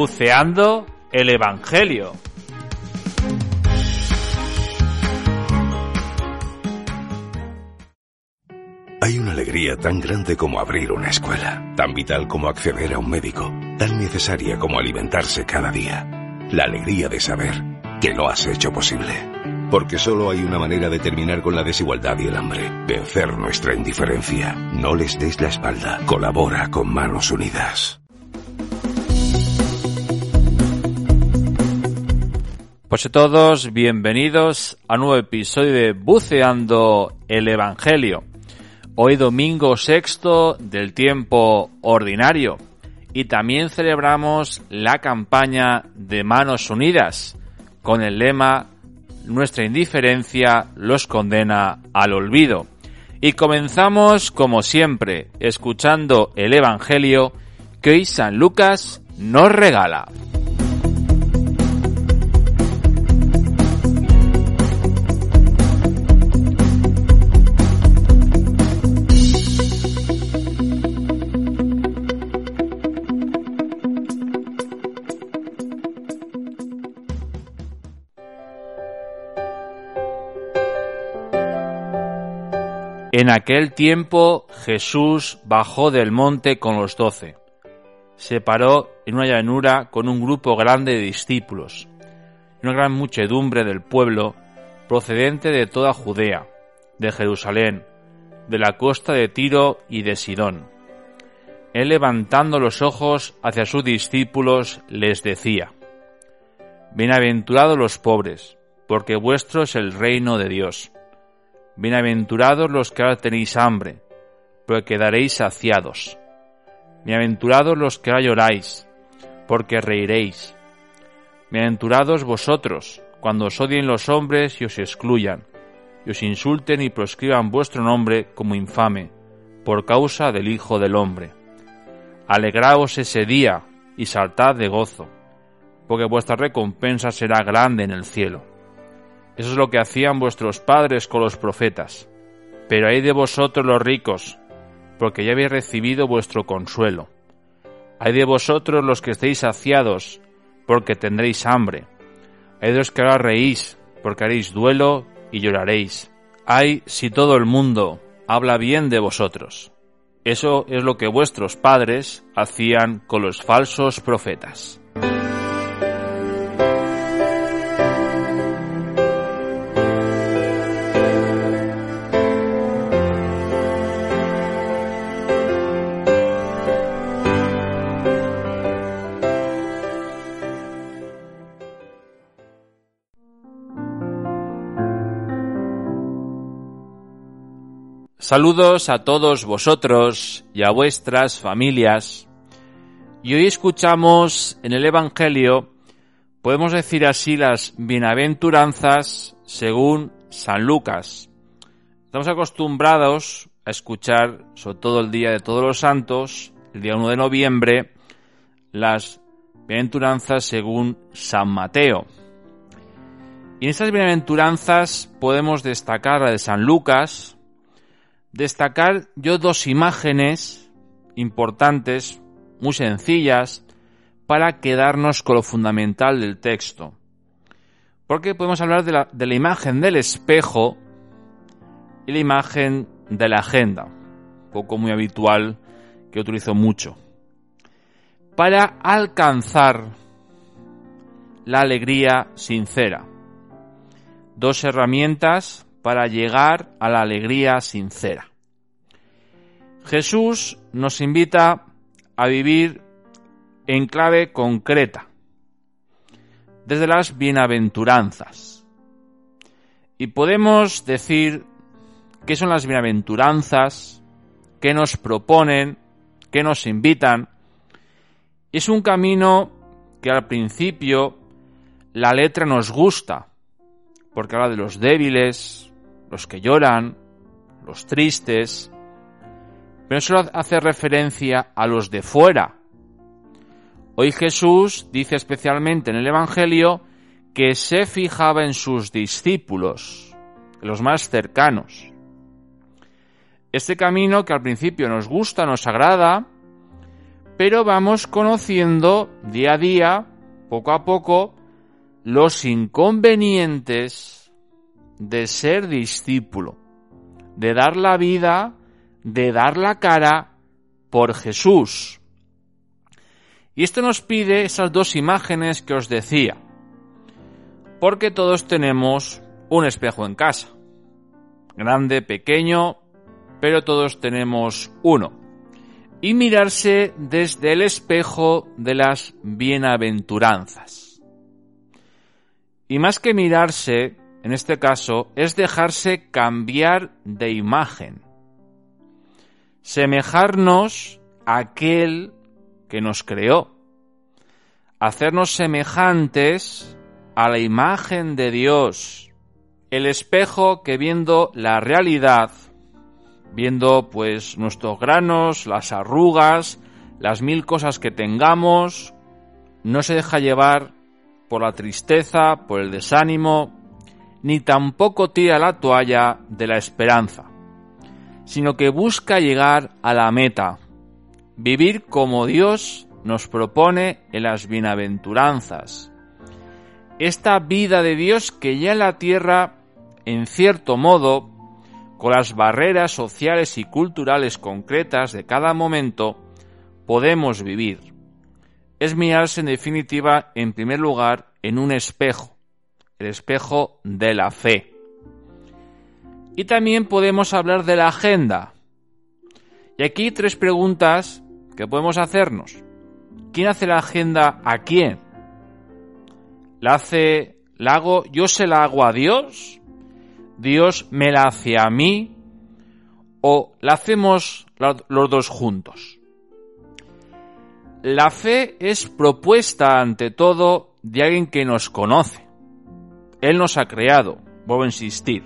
Buceando el Evangelio. Hay una alegría tan grande como abrir una escuela, tan vital como acceder a un médico, tan necesaria como alimentarse cada día. La alegría de saber que lo has hecho posible. Porque solo hay una manera de terminar con la desigualdad y el hambre. Vencer nuestra indiferencia. No les des la espalda. Colabora con Manos Unidas. Pues a todos, bienvenidos a un nuevo episodio de Buceando el Evangelio. Hoy domingo sexto del tiempo ordinario y también celebramos la campaña de Manos Unidas con el lema Nuestra indiferencia los condena al olvido. Y comenzamos como siempre escuchando el Evangelio que hoy San Lucas nos regala. En aquel tiempo Jesús bajó del monte con los doce. Se paró en una llanura con un grupo grande de discípulos una gran muchedumbre del pueblo procedente de toda Judea, de Jerusalén, de la costa de Tiro y de Sidón. Él levantando los ojos hacia sus discípulos les decía, Bienaventurados los pobres, porque vuestro es el reino de Dios. Bienaventurados los que ahora tenéis hambre, porque quedaréis saciados. Bienaventurados los que ahora lloráis, porque reiréis. Bienaventurados vosotros, cuando os odien los hombres y os excluyan, y os insulten y proscriban vuestro nombre como infame, por causa del Hijo del Hombre. Alegraos ese día y saltad de gozo, porque vuestra recompensa será grande en el cielo eso es lo que hacían vuestros padres con los profetas. Pero hay de vosotros los ricos, porque ya habéis recibido vuestro consuelo. Hay de vosotros los que estéis saciados, porque tendréis hambre. Hay de los que ahora reís, porque haréis duelo y lloraréis. Hay si todo el mundo habla bien de vosotros. Eso es lo que vuestros padres hacían con los falsos profetas. Saludos a todos vosotros y a vuestras familias. Y hoy escuchamos en el Evangelio, podemos decir así, las bienaventuranzas según San Lucas. Estamos acostumbrados a escuchar, sobre todo el día de todos los santos, el día 1 de noviembre, las bienaventuranzas según San Mateo. Y en estas bienaventuranzas podemos destacar la de San Lucas, destacar yo dos imágenes importantes, muy sencillas, para quedarnos con lo fundamental del texto. Porque podemos hablar de la, de la imagen del espejo y la imagen de la agenda, poco muy habitual que utilizo mucho. Para alcanzar la alegría sincera. Dos herramientas para llegar a la alegría sincera. Jesús nos invita a vivir en clave concreta, desde las bienaventuranzas. Y podemos decir qué son las bienaventuranzas, qué nos proponen, qué nos invitan. Es un camino que al principio la letra nos gusta, porque habla de los débiles, los que lloran, los tristes, pero solo hace referencia a los de fuera. Hoy Jesús dice especialmente en el Evangelio que se fijaba en sus discípulos, los más cercanos. Este camino que al principio nos gusta, nos agrada, pero vamos conociendo día a día, poco a poco, los inconvenientes de ser discípulo, de dar la vida, de dar la cara por Jesús. Y esto nos pide esas dos imágenes que os decía, porque todos tenemos un espejo en casa, grande, pequeño, pero todos tenemos uno. Y mirarse desde el espejo de las bienaventuranzas. Y más que mirarse, en este caso, es dejarse cambiar de imagen. Semejarnos a aquel que nos creó. Hacernos semejantes a la imagen de Dios. El espejo que viendo la realidad viendo pues nuestros granos, las arrugas, las mil cosas que tengamos, no se deja llevar por la tristeza, por el desánimo, ni tampoco tira la toalla de la esperanza, sino que busca llegar a la meta, vivir como Dios nos propone en las bienaventuranzas. Esta vida de Dios que ya en la tierra, en cierto modo, con las barreras sociales y culturales concretas de cada momento, podemos vivir. Es mirarse en definitiva, en primer lugar, en un espejo, el espejo de la fe. Y también podemos hablar de la agenda. Y aquí tres preguntas que podemos hacernos. ¿Quién hace la agenda a quién? ¿La hace, la hago, yo se la hago a Dios? Dios me la hace a mí o la hacemos los dos juntos. La fe es propuesta ante todo de alguien que nos conoce. Él nos ha creado, vuelvo a insistir.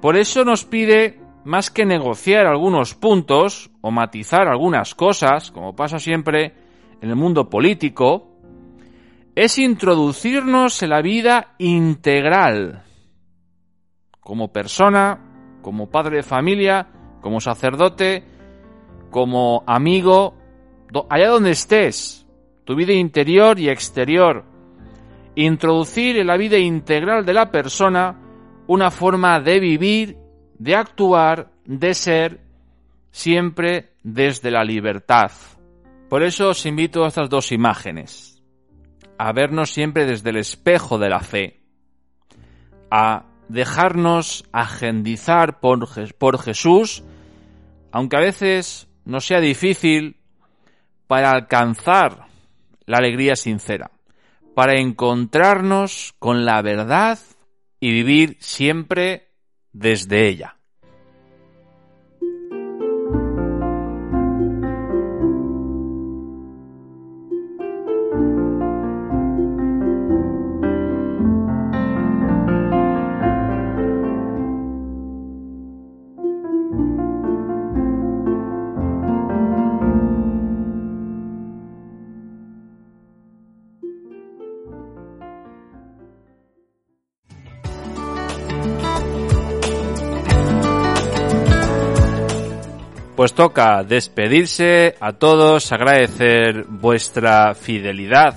Por eso nos pide más que negociar algunos puntos o matizar algunas cosas, como pasa siempre en el mundo político, es introducirnos en la vida integral como persona, como padre de familia, como sacerdote, como amigo, allá donde estés, tu vida interior y exterior. Introducir en la vida integral de la persona una forma de vivir, de actuar, de ser, siempre desde la libertad. Por eso os invito a estas dos imágenes, a vernos siempre desde el espejo de la fe, a dejarnos agendizar por, por Jesús, aunque a veces no sea difícil, para alcanzar la alegría sincera, para encontrarnos con la verdad y vivir siempre desde ella. Pues toca despedirse a todos, agradecer vuestra fidelidad.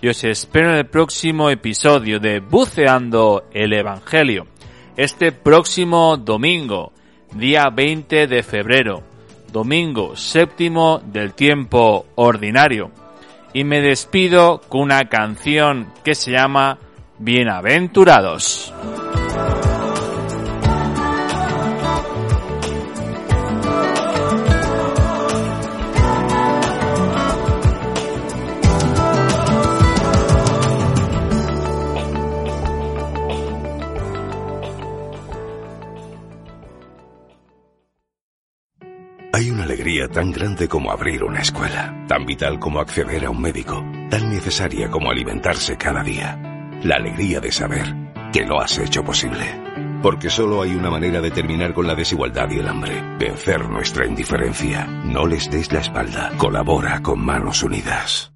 Y os espero en el próximo episodio de Buceando el Evangelio. Este próximo domingo, día 20 de febrero, domingo séptimo del tiempo ordinario. Y me despido con una canción que se llama Bienaventurados. Hay una alegría tan grande como abrir una escuela, tan vital como acceder a un médico, tan necesaria como alimentarse cada día. La alegría de saber que lo has hecho posible. Porque solo hay una manera de terminar con la desigualdad y el hambre. Vencer nuestra indiferencia. No les des la espalda. Colabora con manos unidas.